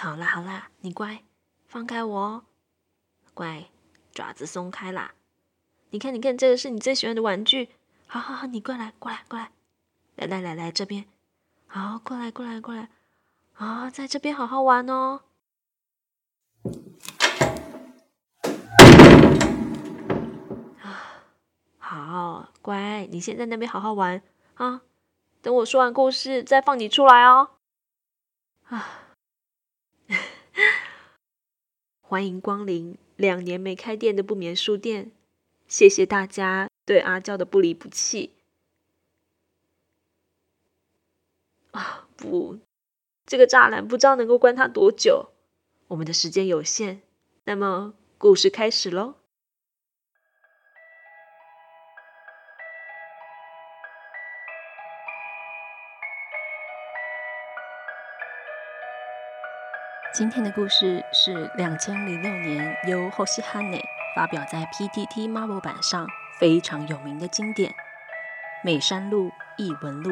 好啦好啦，你乖，放开我哦，乖，爪子松开啦。你看你看，这个是你最喜欢的玩具。好好好，你过来过来过来，来来来来这边，好，过来过来过来，好，在这边好好玩哦。啊，好乖，你先在那边好好玩啊。等我说完故事再放你出来哦。啊，欢迎光临两年没开店的不眠书店，谢谢大家对阿娇的不离不弃。啊，不，这个栅栏不知道能够关他多久。我们的时间有限，那么故事开始喽。今天的故事是两千零六年由ホシハネ发表在 PTT Marvel 版上非常有名的经典《美山路异闻录》。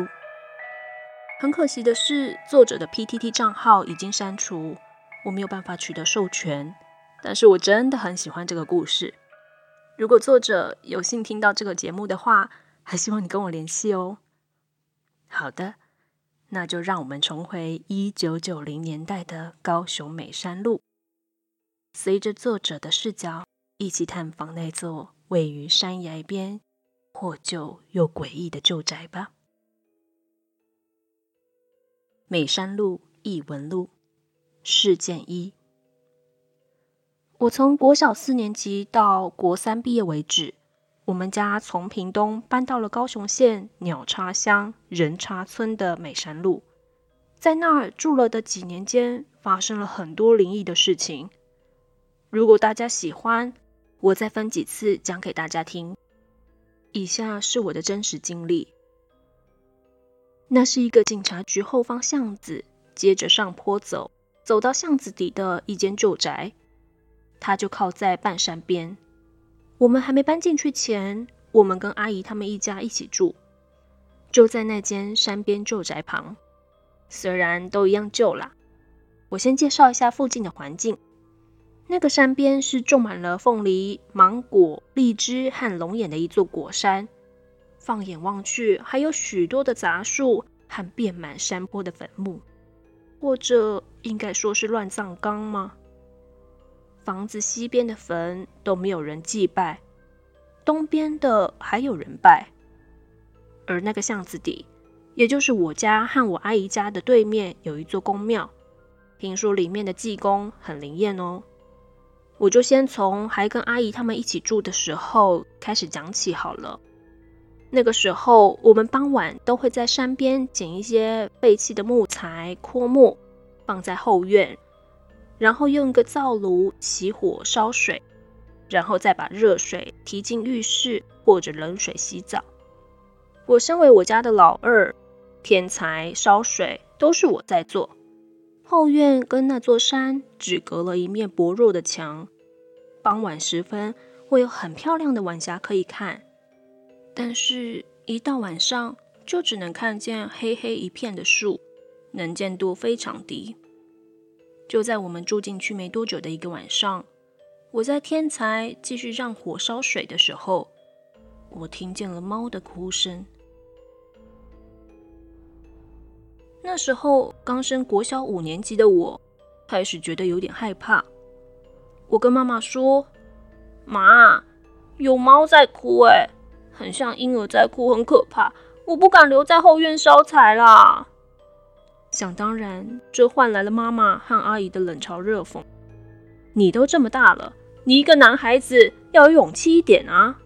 很可惜的是，作者的 PTT 账号已经删除，我没有办法取得授权。但是我真的很喜欢这个故事。如果作者有幸听到这个节目的话，还希望你跟我联系哦。好的。 那就让我们重回一九九零年代的高雄美山路，随着作者的视角，一起探访那座位于山崖边、破旧又诡异的旧宅吧。美山路异闻录事件一：我从国小四年级到国三毕业为止。我们家从屏东搬到了高雄县鸟叉乡仁叉村的美山路，在那儿住了的几年间，发生了很多灵异的事情。如果大家喜欢，我再分几次讲给大家听。以下是我的真实经历：那是一个警察局后方巷子，接着上坡走，走到巷子底的一间旧宅，它就靠在半山边。我们还没搬进去前，我们跟阿姨他们一家一起住，就在那间山边旧宅旁。虽然都一样旧啦，我先介绍一下附近的环境。那个山边是种满了凤梨、芒果、荔枝和龙眼的一座果山，放眼望去，还有许多的杂树和遍满山坡的坟墓，或者应该说是乱葬岗吗？房子西边的坟都没有人祭拜，东边的还有人拜。而那个巷子底，也就是我家和我阿姨家的对面，有一座宫庙，听说里面的济公很灵验哦。我就先从还跟阿姨他们一起住的时候开始讲起好了。那个时候，我们傍晚都会在山边捡一些废弃的木材、枯木，放在后院。然后用一个灶炉起火烧水，然后再把热水提进浴室或者冷水洗澡。我身为我家的老二，添柴烧水都是我在做。后院跟那座山只隔了一面薄弱的墙。傍晚时分会有很漂亮的晚霞可以看，但是一到晚上就只能看见黑黑一片的树，能见度非常低。就在我们住进去没多久的一个晚上，我在添柴继续让火烧水的时候，我听见了猫的哭声。那时候刚升国小五年级的我，开始觉得有点害怕。我跟妈妈说：“妈，有猫在哭，哎，很像婴儿在哭，很可怕，我不敢留在后院烧柴啦。”想当然，这换来了妈妈和阿姨的冷嘲热讽。你都这么大了，你一个男孩子要有勇气一点啊！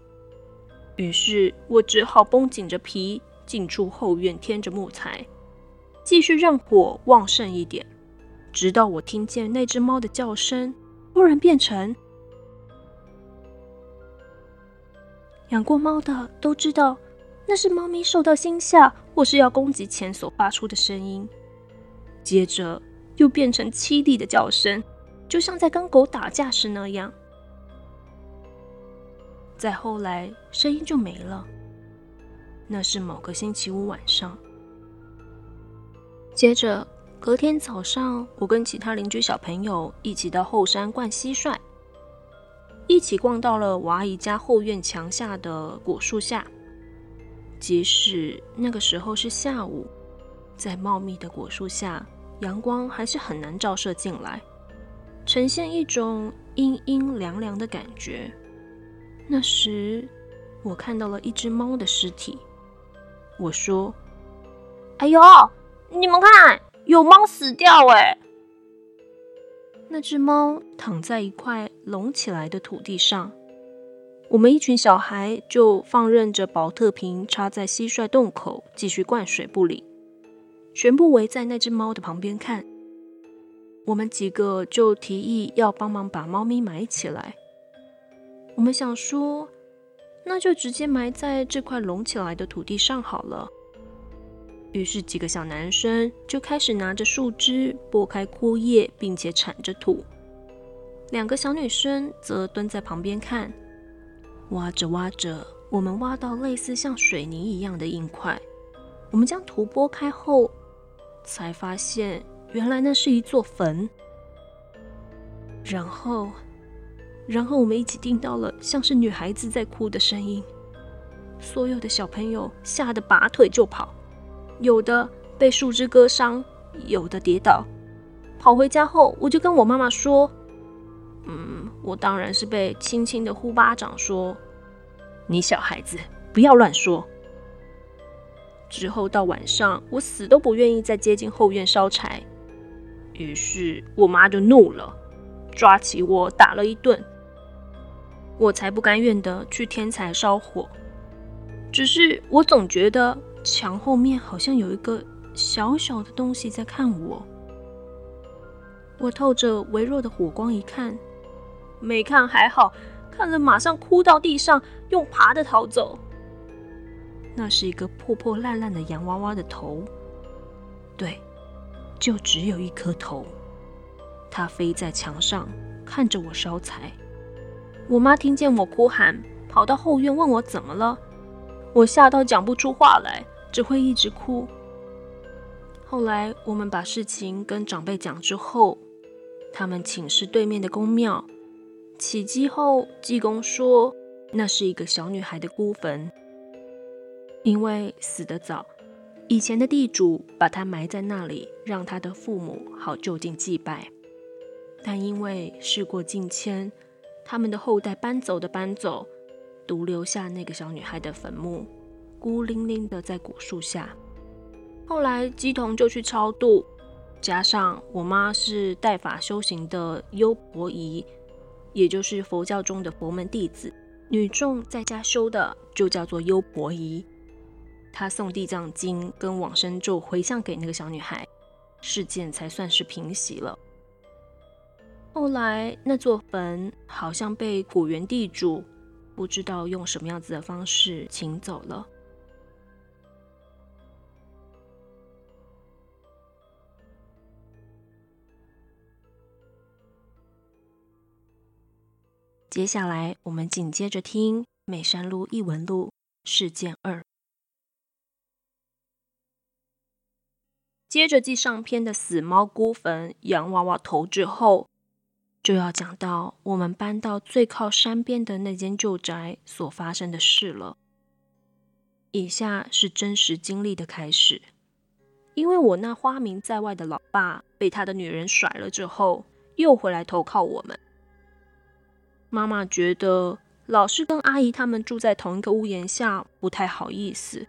于是我只好绷紧着皮，进出后院添着木材，继续让火旺盛一点，直到我听见那只猫的叫声突然变成。养过猫的都知道，那是猫咪受到惊吓或是要攻击前所发出的声音。接着又变成凄厉的叫声，就像在跟狗打架时那样。再后来，声音就没了。那是某个星期五晚上。接着隔天早上，我跟其他邻居小朋友一起到后山灌蟋蟀，一起逛到了我阿姨家后院墙下的果树下。即使那个时候是下午，在茂密的果树下，阳光还是很难照射进来，呈现一种阴阴凉凉的感觉。那时，我看到了一只猫的尸体。我说：“哎呦，你们看！”有猫死掉哎！那只猫躺在一块隆起来的土地上，我们一群小孩就放任着宝特瓶插在蟋蟀洞口，继续灌水不理，全部围在那只猫的旁边看。我们几个就提议要帮忙把猫咪埋起来。我们想说，那就直接埋在这块隆起来的土地上好了。于是几个小男生就开始拿着树枝拨开枯叶，并且铲着土。两个小女生则蹲在旁边看。挖着挖着，我们挖到类似像水泥一样的硬块。我们将土拨开后，才发现原来那是一座坟。然后，然后我们一起听到了像是女孩子在哭的声音。所有的小朋友吓得拔腿就跑。有的被树枝割伤，有的跌倒。跑回家后，我就跟我妈妈说：“嗯，我当然是被轻轻的呼巴掌，说你小孩子不要乱说。”之后到晚上，我死都不愿意再接近后院烧柴，于是我妈就怒了，抓起我打了一顿。我才不甘愿的去添柴烧火，只是我总觉得。墙后面好像有一个小小的东西在看我。我透着微弱的火光一看，没看还好，看了马上哭到地上，用爬的逃走。那是一个破破烂烂的洋娃娃的头，对，就只有一颗头。它飞在墙上，看着我烧柴。我妈听见我哭喊，跑到后院问我怎么了。我吓到讲不出话来。只会一直哭。后来我们把事情跟长辈讲之后，他们请示对面的宫庙，起乩后，济公说那是一个小女孩的孤坟，因为死得早，以前的地主把她埋在那里，让她的父母好就近祭拜。但因为事过境迁，他们的后代搬走的搬走，独留下那个小女孩的坟墓。孤零零的在古树下。后来乩童就去超度，加上我妈是带法修行的优婆夷，也就是佛教中的佛门弟子，女众在家修的就叫做优婆夷。他送地藏经跟往生咒回向给那个小女孩，事件才算是平息了。后来那座坟好像被果园地主不知道用什么样子的方式请走了。接下来，我们紧接着听《美山路异闻录》事件二。接着继上篇的死猫孤坟、洋娃娃头之后，就要讲到我们搬到最靠山边的那间旧宅所发生的事了。以下是真实经历的开始，因为我那花名在外的老爸被他的女人甩了之后，又回来投靠我们。妈妈觉得老是跟阿姨他们住在同一个屋檐下不太好意思，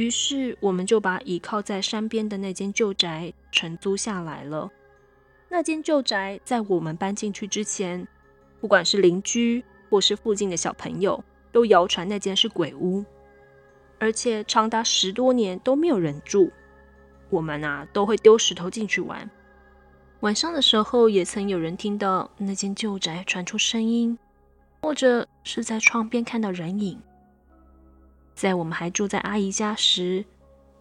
于是我们就把倚靠在山边的那间旧宅承租下来了。那间旧宅在我们搬进去之前，不管是邻居或是附近的小朋友，都谣传那间是鬼屋，而且长达十多年都没有人住。我们啊都会丢石头进去玩。晚上的时候，也曾有人听到那间旧宅传出声音，或者是在窗边看到人影。在我们还住在阿姨家时，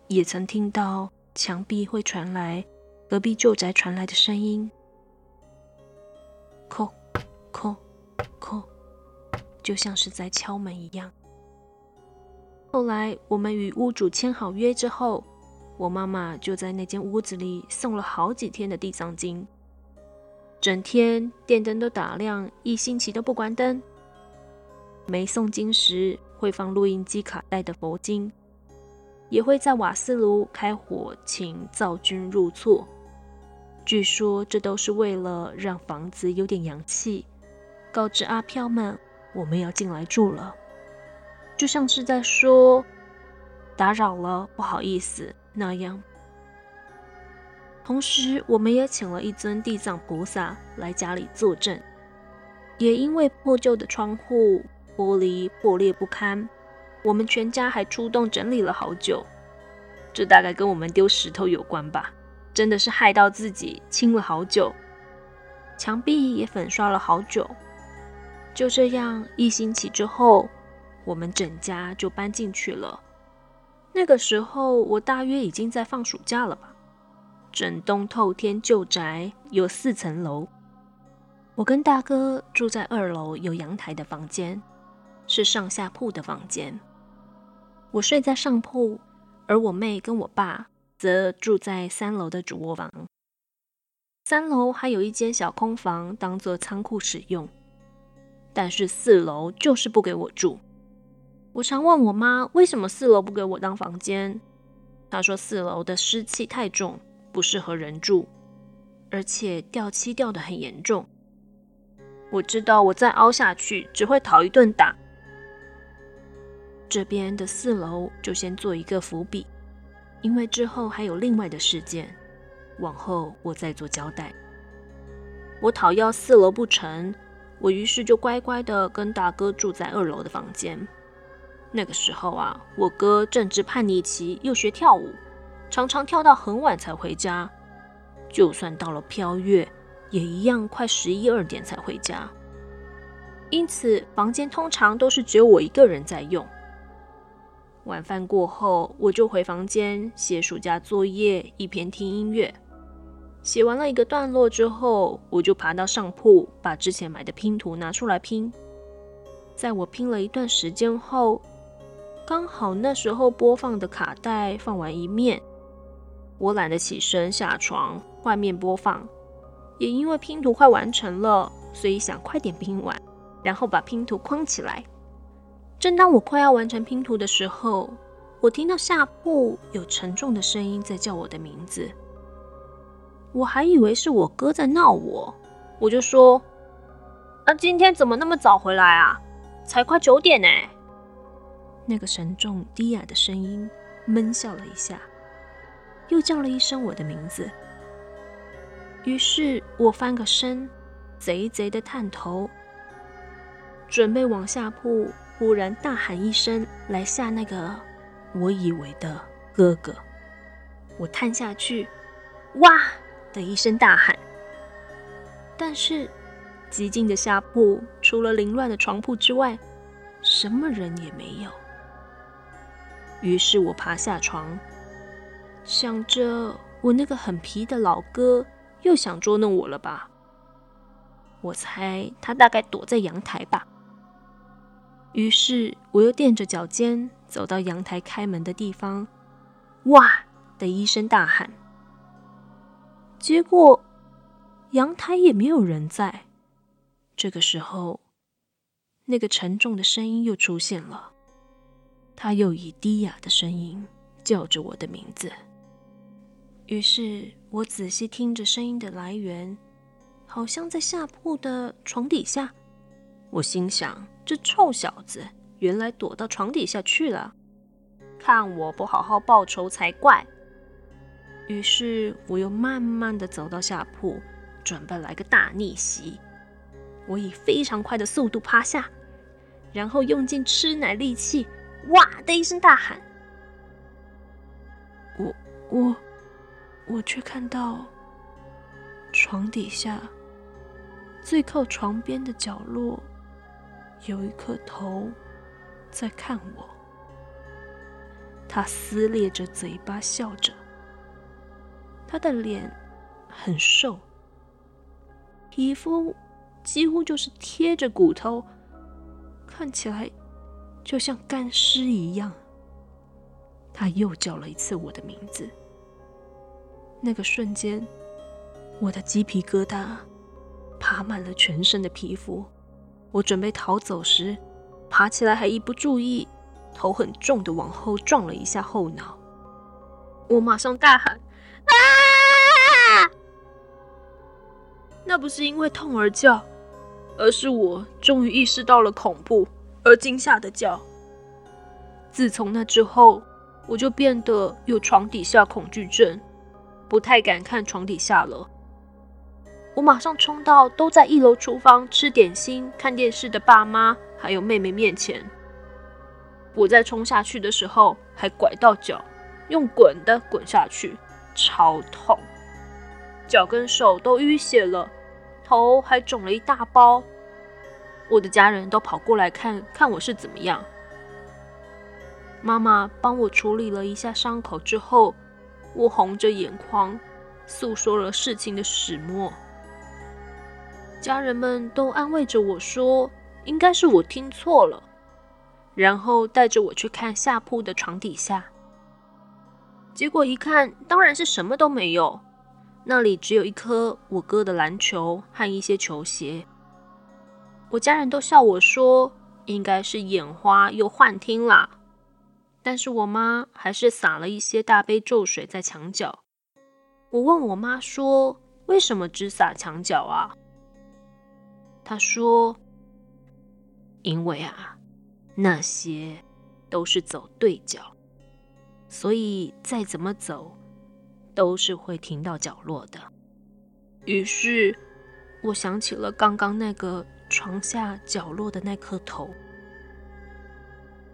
也曾听到墙壁会传来隔壁旧宅传来的声音，叩叩叩，就像是在敲门一样。后来我们与屋主签好约之后，我妈妈就在那间屋子里诵了好几天的地藏经，整天电灯都打亮，一星期都不关灯。没诵经时会放录音机卡带的佛经，也会在瓦斯炉开火请灶君入厝。据说这都是为了让房子有点阳气，告知阿飘们我们要进来住了，就像是在说打扰了，不好意思。那样，同时我们也请了一尊地藏菩萨来家里坐镇。也因为破旧的窗户玻璃破裂不堪，我们全家还出动整理了好久。这大概跟我们丢石头有关吧？真的是害到自己，清了好久，墙壁也粉刷了好久。就这样，一星期之后，我们整家就搬进去了。那个时候，我大约已经在放暑假了吧。整栋透天旧宅有四层楼，我跟大哥住在二楼有阳台的房间，是上下铺的房间。我睡在上铺，而我妹跟我爸则住在三楼的主卧房。三楼还有一间小空房当做仓库使用，但是四楼就是不给我住。我常问我妈为什么四楼不给我当房间，她说四楼的湿气太重，不适合人住，而且掉漆掉得很严重。我知道我再凹下去只会讨一顿打。这边的四楼就先做一个伏笔，因为之后还有另外的事件，往后我再做交代。我讨要四楼不成，我于是就乖乖的跟大哥住在二楼的房间。那个时候啊，我哥正值叛逆期，又学跳舞，常常跳到很晚才回家。就算到了飘月，也一样快十一二点才回家。因此，房间通常都是只有我一个人在用。晚饭过后，我就回房间写暑假作业，一边听音乐。写完了一个段落之后，我就爬到上铺，把之前买的拼图拿出来拼。在我拼了一段时间后，刚好那时候播放的卡带放完一面，我懒得起身下床换面播放，也因为拼图快完成了，所以想快点拼完，然后把拼图框起来。正当我快要完成拼图的时候，我听到下铺有沉重的声音在叫我的名字，我还以为是我哥在闹我，我就说：“啊，今天怎么那么早回来啊？才快九点呢。”那个沉重低哑的声音闷笑了一下，又叫了一声我的名字。于是我翻个身，贼贼的探头，准备往下铺，忽然大喊一声来吓那个我以为的哥哥。我探下去，哇的一声大喊，但是寂静的下铺除了凌乱的床铺之外，什么人也没有。于是我爬下床，想着我那个很皮的老哥又想捉弄我了吧？我猜他大概躲在阳台吧。于是我又垫着脚尖走到阳台开门的地方，哇的一声大喊，结果阳台也没有人在。这个时候，那个沉重的声音又出现了。他又以低哑的声音叫着我的名字，于是我仔细听着声音的来源，好像在下铺的床底下。我心想：这臭小子原来躲到床底下去了，看我不好好报仇才怪。于是我又慢慢的走到下铺，准备来个大逆袭。我以非常快的速度趴下，然后用尽吃奶力气。哇的一声大喊，我我我却看到床底下最靠床边的角落有一颗头在看我，他撕裂着嘴巴笑着，他的脸很瘦，皮肤几乎就是贴着骨头，看起来。就像干尸一样，他又叫了一次我的名字，那个瞬间，我的鸡皮疙瘩爬满了全身的皮肤。我准备逃走时，爬起来还一不注意，头很重的往后撞了一下后脑。我马上大喊：“啊！”那不是因为痛而叫，而是我终于意识到了恐怖而惊吓的叫。自从那之后，我就变得有床底下恐惧症，不太敢看床底下了。我马上冲到都在一楼厨房吃点心、看电视的爸妈还有妹妹面前。我在冲下去的时候还拐到脚，用滚的滚下去，超痛，脚跟手都淤血了。头还肿了一大包，我的家人都跑过来看看我是怎么样。妈妈帮我处理了一下伤口之后，我红着眼眶诉说了事情的始末。家人们都安慰着我说，应该是我听错了，然后带着我去看下铺的床底下。结果一看，当然是什么都没有。那里只有一颗我哥的篮球和一些球鞋。我家人都笑我说，应该是眼花又幻听啦。但是我妈还是撒了一些大悲咒水在墙角。我问我妈说，为什么只撒墙角啊？他说，因为啊，那些都是走对角，所以再怎么走。都是会停到角落的。于是，我想起了刚刚那个床下角落的那颗头。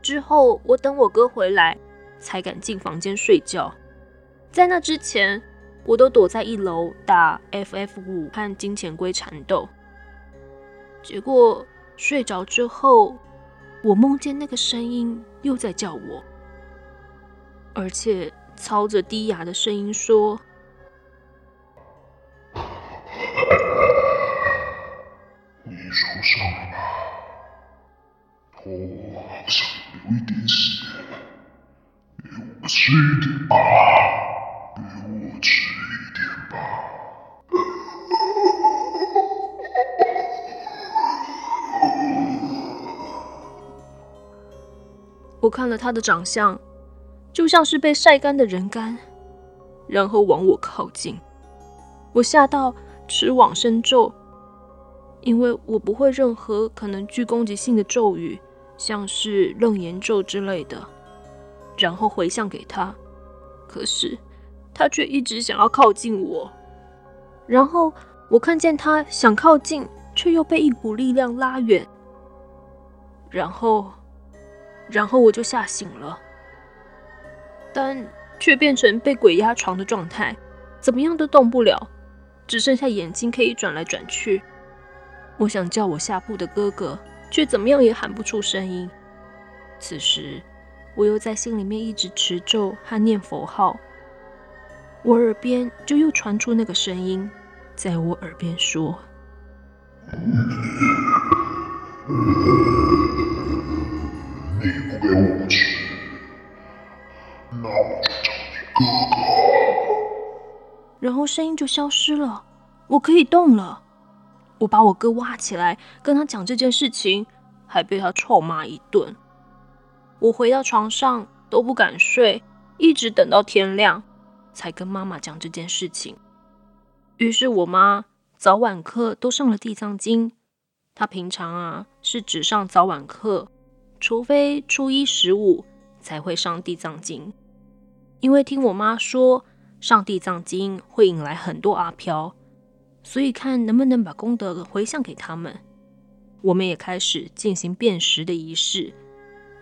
之后，我等我哥回来，才敢进房间睡觉。在那之前，我都躲在一楼打 FF5 和金钱龟缠斗。结果睡着之后，我梦见那个声音又在叫我，而且。操着低哑的声音说：“你受伤了吗？头好像有一点血，给我吃一点吧，看了他的长相。就像是被晒干的人干，然后往我靠近，我吓到持往生咒，因为我不会任何可能具攻击性的咒语，像是楞严咒之类的，然后回向给他，可是他却一直想要靠近我，然后我看见他想靠近，却又被一股力量拉远，然后，然后我就吓醒了。但却变成被鬼压床的状态，怎么样都动不了，只剩下眼睛可以转来转去。我想叫我下铺的哥哥，却怎么样也喊不出声音。此时，我又在心里面一直持咒和念佛号，我耳边就又传出那个声音，在我耳边说：“你不给我吃。”那我就找你哥哥。然后声音就消失了，我可以动了。我把我哥挖起来，跟他讲这件事情，还被他臭骂一顿。我回到床上都不敢睡，一直等到天亮，才跟妈妈讲这件事情。于是我妈早晚课都上了地藏经。她平常啊是只上早晚课，除非初一十五才会上地藏经。因为听我妈说，上地藏经会引来很多阿飘，所以看能不能把功德回向给他们。我们也开始进行辨识的仪式，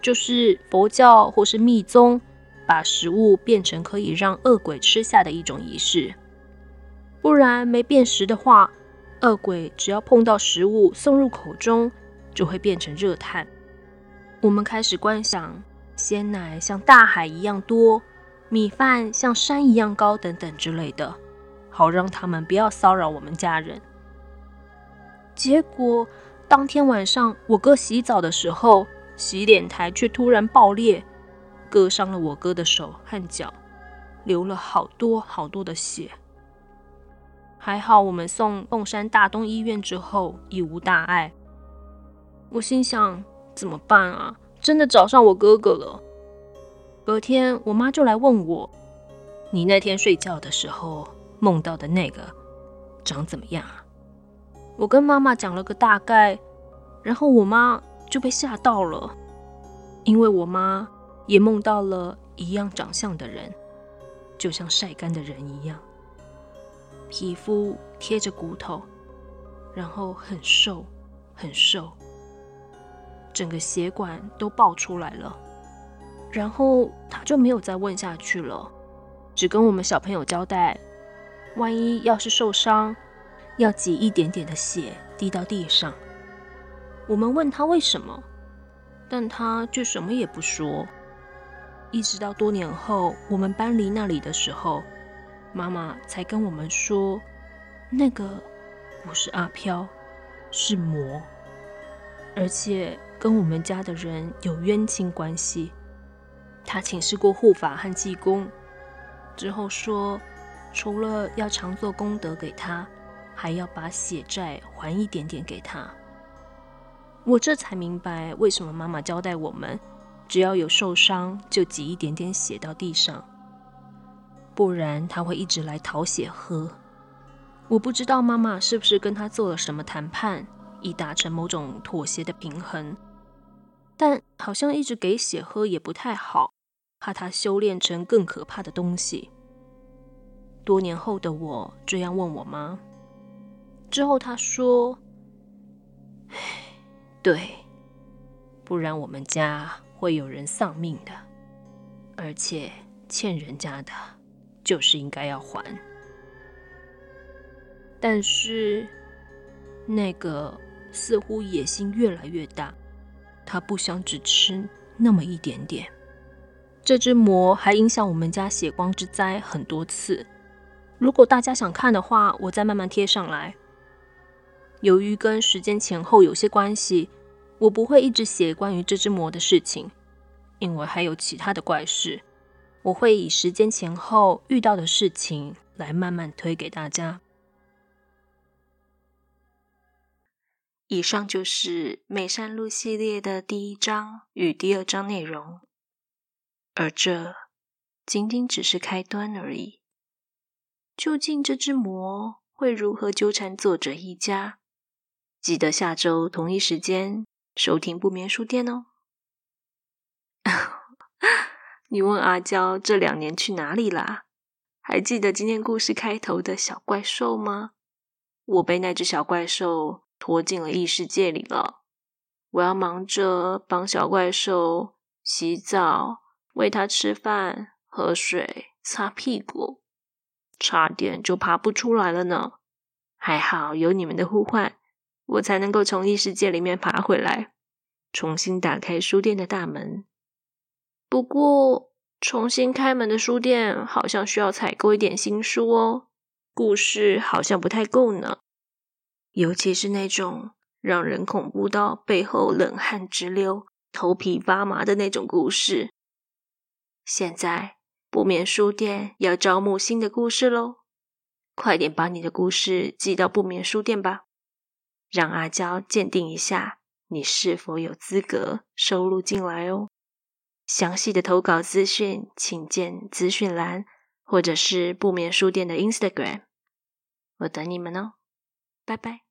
就是佛教或是密宗把食物变成可以让恶鬼吃下的一种仪式。不然没辨识的话，恶鬼只要碰到食物送入口中，就会变成热炭。我们开始观想鲜奶像大海一样多。米饭像山一样高，等等之类的，好让他们不要骚扰我们家人。结果当天晚上，我哥洗澡的时候，洗脸台却突然爆裂，割伤了我哥的手和脚，流了好多好多的血。还好我们送凤山大东医院之后已无大碍。我心想怎么办啊？真的找上我哥哥了。隔天我妈就来问我：“你那天睡觉的时候梦到的那个长怎么样啊？”我跟妈妈讲了个大概，然后我妈就被吓到了，因为我妈也梦到了一样长相的人，就像晒干的人一样，皮肤贴着骨头，然后很瘦很瘦，整个血管都爆出来了，然后他就没有再问下去了，只跟我们小朋友交代，万一要是受伤。要挤一点点的血滴到地上。我们问他为什么，但他就什么也不说。一直到多年后，我们搬离那里的时候，妈妈才跟我们说，那个不是阿飘，是魔，而且跟我们家的人有冤亲关系。他请示过护法和济公，之后说，除了要常做功德给他。还要把血债还一点点给他，我这才明白为什么妈妈交代我们，只要有受伤就挤一点点血到地上，不然他会一直来讨血喝。我不知道妈妈是不是跟他做了什么谈判，以达成某种妥协的平衡，但好像一直给血喝也不太好，怕他修炼成更可怕的东西。多年后的我这样问我妈。之后他说：“，对，不然我们家会有人丧命的，而且欠人家的，就是应该要还。但是那个似乎野心越来越大，他不想只吃那么一点点。这只魔还影响我们家血光之灾很多次。如果大家想看的话，我再慢慢贴上来。”由于跟时间前后有些关系，我不会一直写关于这只魔的事情，因为还有其他的怪事。我会以时间前后遇到的事情来慢慢推给大家。以上就是美山路系列的第一章与第二章内容，而这仅仅只是开端而已。究竟这只魔会如何纠缠作者一家？记得下周同一时间收听不眠书店哦。你问阿娇这两年去哪里啦？还记得今天故事开头的小怪兽吗？我被那只小怪兽拖进了异世界里了。我要忙着帮小怪兽洗澡、喂它吃饭、喝水、擦屁股，差点就爬不出来了呢。还好有你们的呼唤。我才能够从异世界里面爬回来，重新打开书店的大门。不过，重新开门的书店好像需要采购一点新书哦，故事好像不太够呢，尤其是那种让人恐怖到背后冷汗直流、头皮发麻的那种故事。现在，不眠书店要招募新的故事喽，快点把你的故事寄到不眠书店吧。让阿娇鉴定一下你是否有资格收录进来哦。详细的投稿资讯，请见资讯栏，或者是不眠书店的 Instagram。我等你们哦，拜拜。